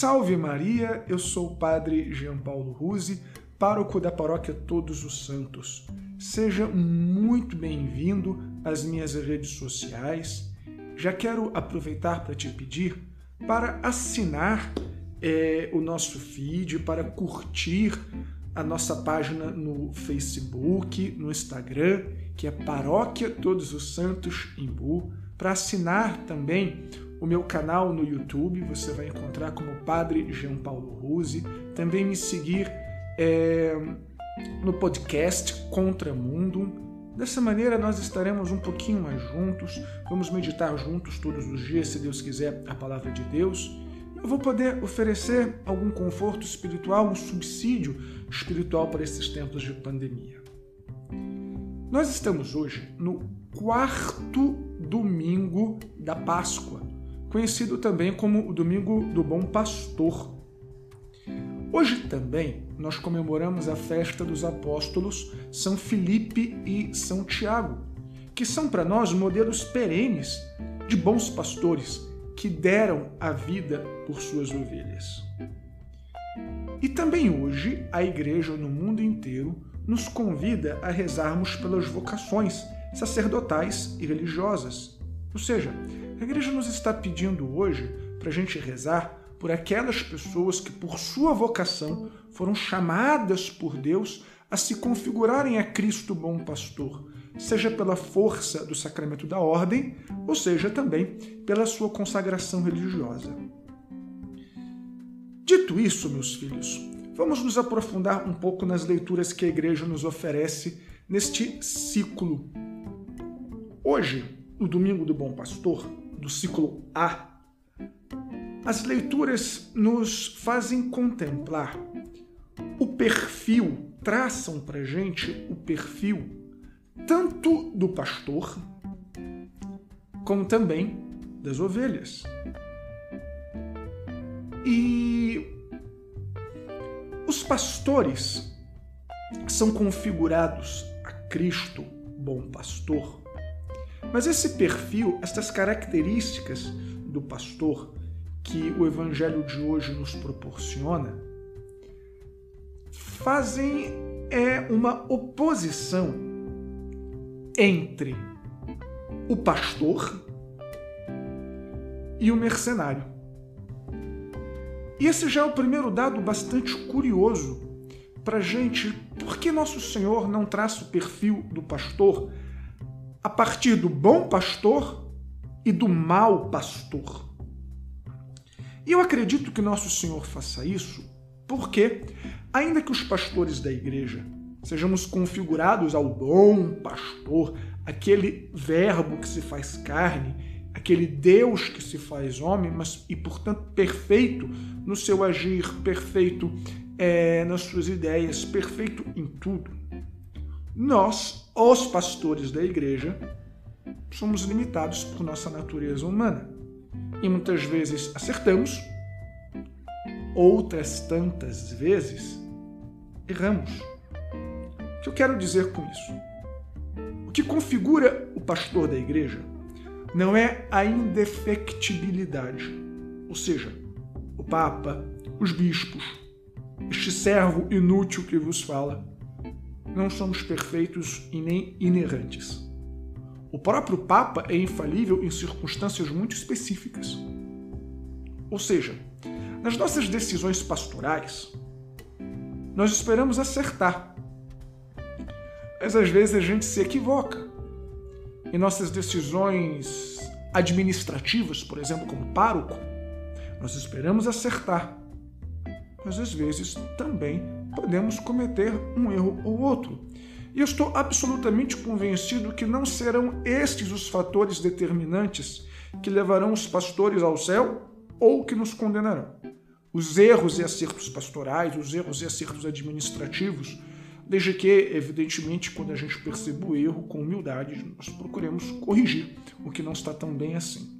Salve Maria, eu sou o Padre Jean Paulo Ruse, pároco da Paróquia Todos os Santos. Seja muito bem-vindo às minhas redes sociais. Já quero aproveitar para te pedir para assinar é, o nosso feed, para curtir a nossa página no Facebook, no Instagram, que é Paróquia Todos os Santos Imbu, para assinar também o meu canal no YouTube, você vai encontrar como Padre Jean Paulo Ruse. Também me seguir é, no podcast Contra Mundo. Dessa maneira, nós estaremos um pouquinho mais juntos. Vamos meditar juntos todos os dias, se Deus quiser, a palavra de Deus. Eu vou poder oferecer algum conforto espiritual, um subsídio espiritual para esses tempos de pandemia. Nós estamos hoje no quarto domingo da Páscoa conhecido também como o Domingo do Bom Pastor. Hoje também nós comemoramos a festa dos apóstolos São Filipe e São Tiago, que são para nós modelos perenes de bons pastores que deram a vida por suas ovelhas. E também hoje a Igreja no mundo inteiro nos convida a rezarmos pelas vocações sacerdotais e religiosas, ou seja, a igreja nos está pedindo hoje para a gente rezar por aquelas pessoas que, por sua vocação, foram chamadas por Deus a se configurarem a Cristo bom pastor, seja pela força do sacramento da ordem, ou seja também pela sua consagração religiosa. Dito isso, meus filhos, vamos nos aprofundar um pouco nas leituras que a igreja nos oferece neste ciclo. Hoje, no Domingo do Bom Pastor, do ciclo A, as leituras nos fazem contemplar o perfil, traçam para gente o perfil tanto do pastor como também das ovelhas. E os pastores são configurados a Cristo, bom pastor, mas esse perfil, essas características do pastor que o evangelho de hoje nos proporciona, fazem é uma oposição entre o pastor e o mercenário. E esse já é o primeiro dado bastante curioso para gente. Por que Nosso Senhor não traça o perfil do pastor a partir do bom pastor e do mau pastor. E eu acredito que Nosso Senhor faça isso porque, ainda que os pastores da igreja sejamos configurados ao bom pastor, aquele verbo que se faz carne, aquele Deus que se faz homem, mas e portanto perfeito no seu agir, perfeito é, nas suas ideias, perfeito em tudo nós, os pastores da igreja, somos limitados por nossa natureza humana. E muitas vezes acertamos, outras tantas vezes erramos. O que eu quero dizer com isso? O que configura o pastor da igreja não é a indefectibilidade, ou seja, o Papa, os bispos, este servo inútil que vos fala, não somos perfeitos e nem inerrantes. O próprio Papa é infalível em circunstâncias muito específicas. Ou seja, nas nossas decisões pastorais, nós esperamos acertar. Mas às vezes a gente se equivoca. Em nossas decisões administrativas, por exemplo, como pároco, nós esperamos acertar. Mas às vezes também podemos cometer um erro ou outro. E estou absolutamente convencido que não serão estes os fatores determinantes que levarão os pastores ao céu ou que nos condenarão. Os erros e acertos pastorais, os erros e acertos administrativos, desde que, evidentemente, quando a gente perceba o erro com humildade, nós procuremos corrigir o que não está tão bem assim.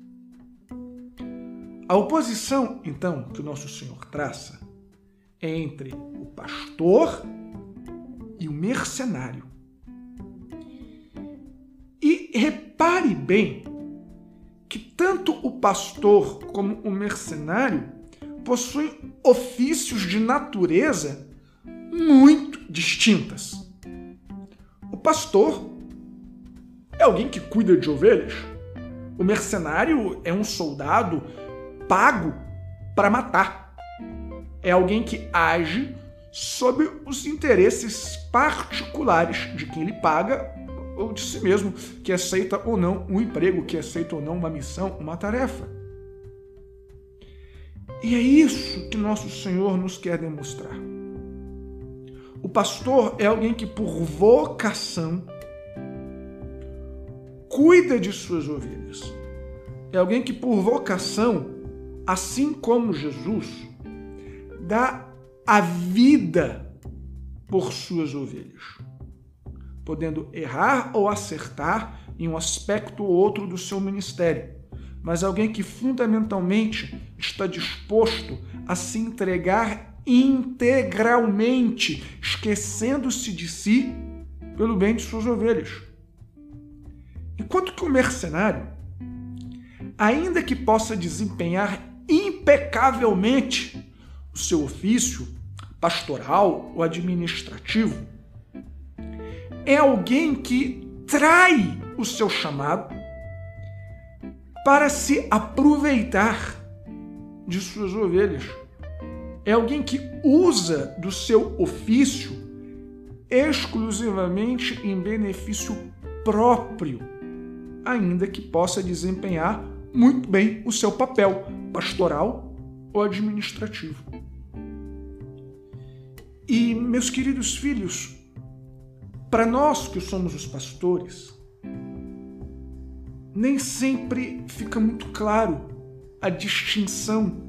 A oposição, então, que o nosso Senhor traça entre o pastor e o mercenário. E repare bem que tanto o pastor como o mercenário possuem ofícios de natureza muito distintas. O pastor é alguém que cuida de ovelhas. O mercenário é um soldado pago para matar. É alguém que age sob os interesses particulares de quem lhe paga ou de si mesmo, que aceita ou não um emprego, que aceita ou não uma missão, uma tarefa. E é isso que nosso Senhor nos quer demonstrar. O pastor é alguém que, por vocação, cuida de suas ovelhas. É alguém que, por vocação, assim como Jesus, dá a vida por suas ovelhas, podendo errar ou acertar em um aspecto ou outro do seu ministério, mas alguém que fundamentalmente está disposto a se entregar integralmente, esquecendo-se de si pelo bem de suas ovelhas. Enquanto que o mercenário, ainda que possa desempenhar impecavelmente o seu ofício pastoral ou administrativo, é alguém que trai o seu chamado para se aproveitar de suas ovelhas. É alguém que usa do seu ofício exclusivamente em benefício próprio, ainda que possa desempenhar muito bem o seu papel pastoral ou administrativo. E, meus queridos filhos, para nós que somos os pastores, nem sempre fica muito claro a distinção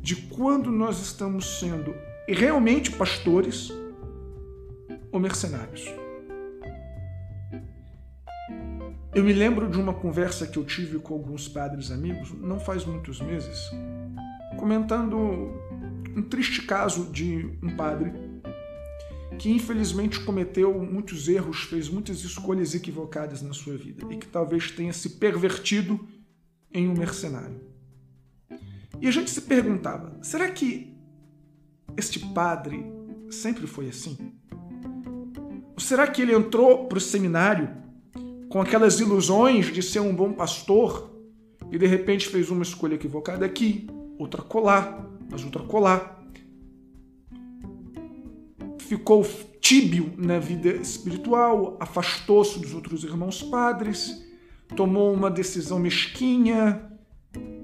de quando nós estamos sendo realmente pastores ou mercenários. Eu me lembro de uma conversa que eu tive com alguns padres amigos, não faz muitos meses, comentando um triste caso de um padre que infelizmente cometeu muitos erros, fez muitas escolhas equivocadas na sua vida e que talvez tenha se pervertido em um mercenário. E a gente se perguntava: será que este padre sempre foi assim? Ou será que ele entrou para o seminário com aquelas ilusões de ser um bom pastor e de repente fez uma escolha equivocada aqui, outra colar, mas outra colar. Ficou tíbio na vida espiritual, afastou-se dos outros irmãos padres, tomou uma decisão mesquinha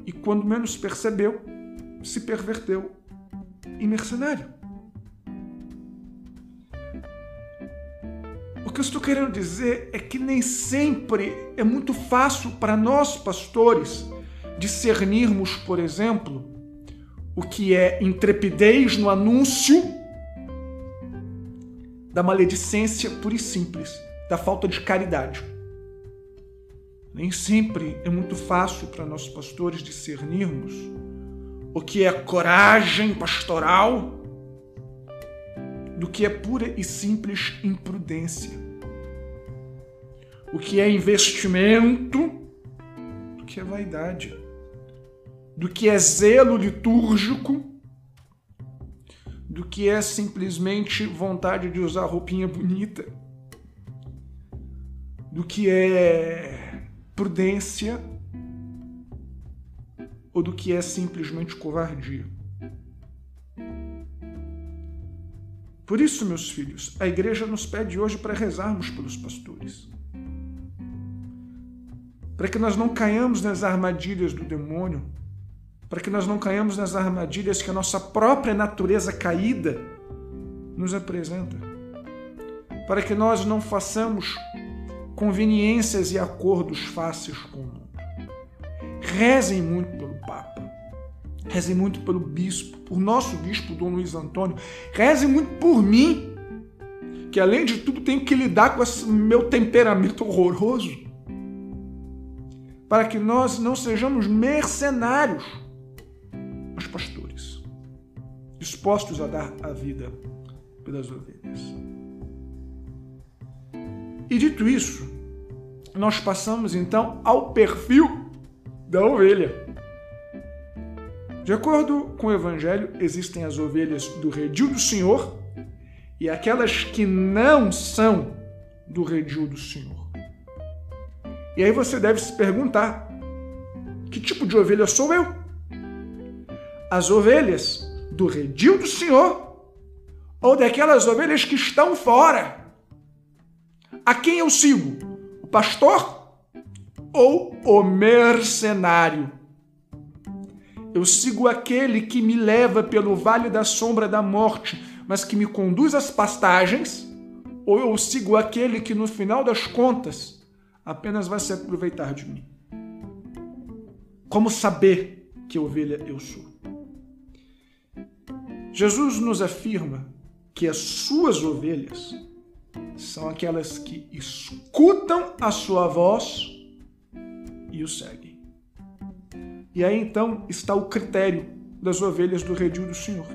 e, quando menos percebeu, se perverteu em mercenário. O que eu estou querendo dizer é que nem sempre é muito fácil para nós, pastores, discernirmos, por exemplo, o que é intrepidez no anúncio da maledicência pura e simples, da falta de caridade. Nem sempre é muito fácil para nós, pastores, discernirmos o que é coragem pastoral do que é pura e simples imprudência. O que é investimento, do que é vaidade. Do que é zelo litúrgico, do que é simplesmente vontade de usar roupinha bonita. Do que é prudência ou do que é simplesmente covardia. Por isso, meus filhos, a igreja nos pede hoje para rezarmos pelos pastores. Para que nós não caiamos nas armadilhas do demônio, para que nós não caiamos nas armadilhas que a nossa própria natureza caída nos apresenta. Para que nós não façamos conveniências e acordos fáceis com o mundo. Rezem muito pelo Papa. Reze muito pelo bispo, por nosso bispo, Dom Luiz Antônio. Reze muito por mim, que além de tudo tenho que lidar com esse meu temperamento horroroso. Para que nós não sejamos mercenários, dispostos a dar a vida pelas ovelhas. E dito isso, nós passamos então ao perfil da ovelha. De acordo com o Evangelho, existem as ovelhas do redil do Senhor e aquelas que não são do redil do Senhor. E aí você deve se perguntar: que tipo de ovelha sou eu? As ovelhas do redil do Senhor ou daquelas ovelhas que estão fora? A quem eu sigo? O pastor ou o mercenário? Eu sigo aquele que me leva pelo vale da sombra da morte, mas que me conduz às pastagens? Ou eu sigo aquele que no final das contas apenas vai se aproveitar de mim? Como saber que ovelha eu sou? Jesus nos afirma que as suas ovelhas são aquelas que escutam a sua voz e o seguem. E aí então está o critério das ovelhas do redil do Senhor.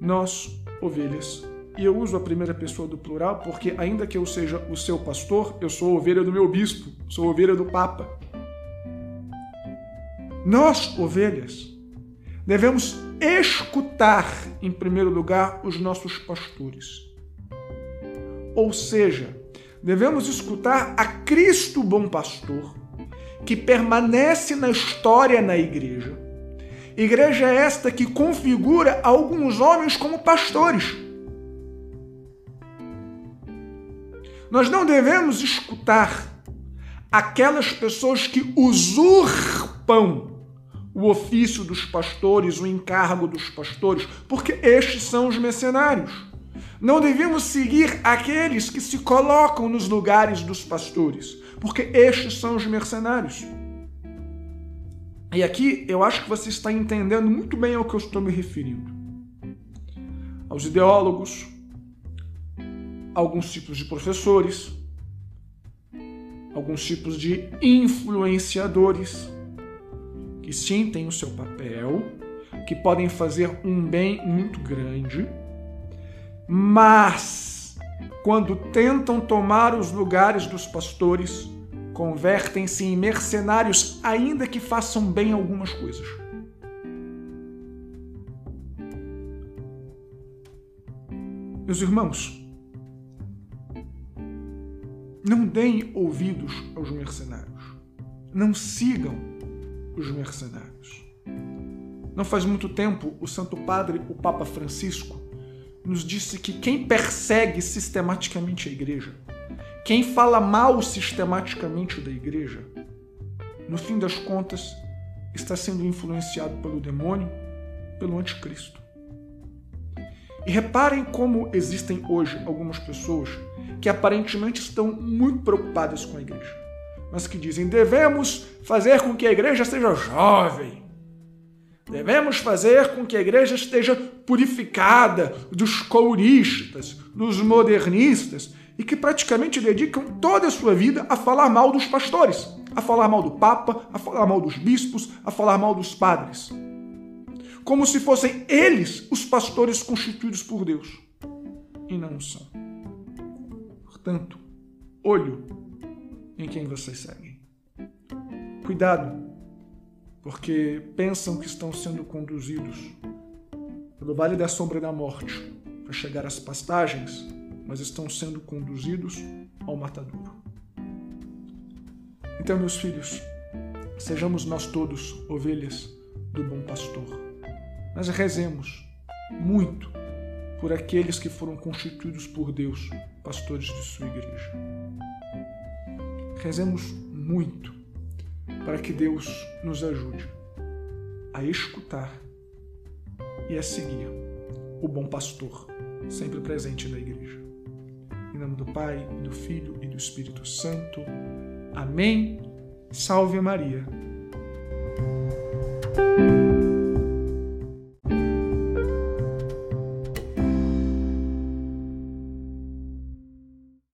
Nós, ovelhas, e eu uso a primeira pessoa do plural porque, ainda que eu seja o seu pastor, eu sou ovelha do meu bispo, sou ovelha do Papa. Nós, ovelhas, devemos escutar, em primeiro lugar, os nossos pastores. Ou seja, devemos escutar a Cristo bom pastor que permanece na história na igreja. Igreja esta que configura alguns homens como pastores. Nós não devemos escutar aquelas pessoas que usurpam o ofício dos pastores, o encargo dos pastores, porque estes são os mercenários. Não devemos seguir aqueles que se colocam nos lugares dos pastores, porque estes são os mercenários. E aqui eu acho que você está entendendo muito bem ao que eu estou me referindo. Aos ideólogos, alguns tipos de professores, alguns tipos de influenciadores, que sim têm o seu papel, que podem fazer um bem muito grande, mas quando tentam tomar os lugares dos pastores, convertem-se em mercenários, ainda que façam bem algumas coisas. Meus irmãos, não deem ouvidos aos mercenários. Não sigam os mercenários. Não faz muito tempo, o Santo Padre, o Papa Francisco, nos disse que quem persegue sistematicamente a igreja quem fala mal sistematicamente da igreja, no fim das contas, está sendo influenciado pelo demônio, pelo anticristo. E reparem como existem hoje algumas pessoas que aparentemente estão muito preocupadas com a igreja, mas que dizem: devemos fazer com que a igreja seja jovem, devemos fazer com que a igreja esteja purificada dos couristas, dos modernistas e que praticamente dedicam toda a sua vida a falar mal dos pastores, a falar mal do Papa, a falar mal dos bispos, a falar mal dos padres. Como se fossem eles os pastores constituídos por Deus. E não são. Portanto, olho em quem vocês seguem. Cuidado, porque pensam que estão sendo conduzidos pelo vale da sombra da morte para chegar às pastagens mas estão sendo conduzidos ao matadouro. Então, meus filhos, sejamos nós todos ovelhas do bom pastor. Mas rezemos muito por aqueles que foram constituídos por Deus, pastores de sua igreja. Rezemos muito para que Deus nos ajude a escutar e a seguir o bom pastor, sempre presente na igreja. Em nome do Pai, do Filho e do Espírito Santo. Amém. Salve Maria.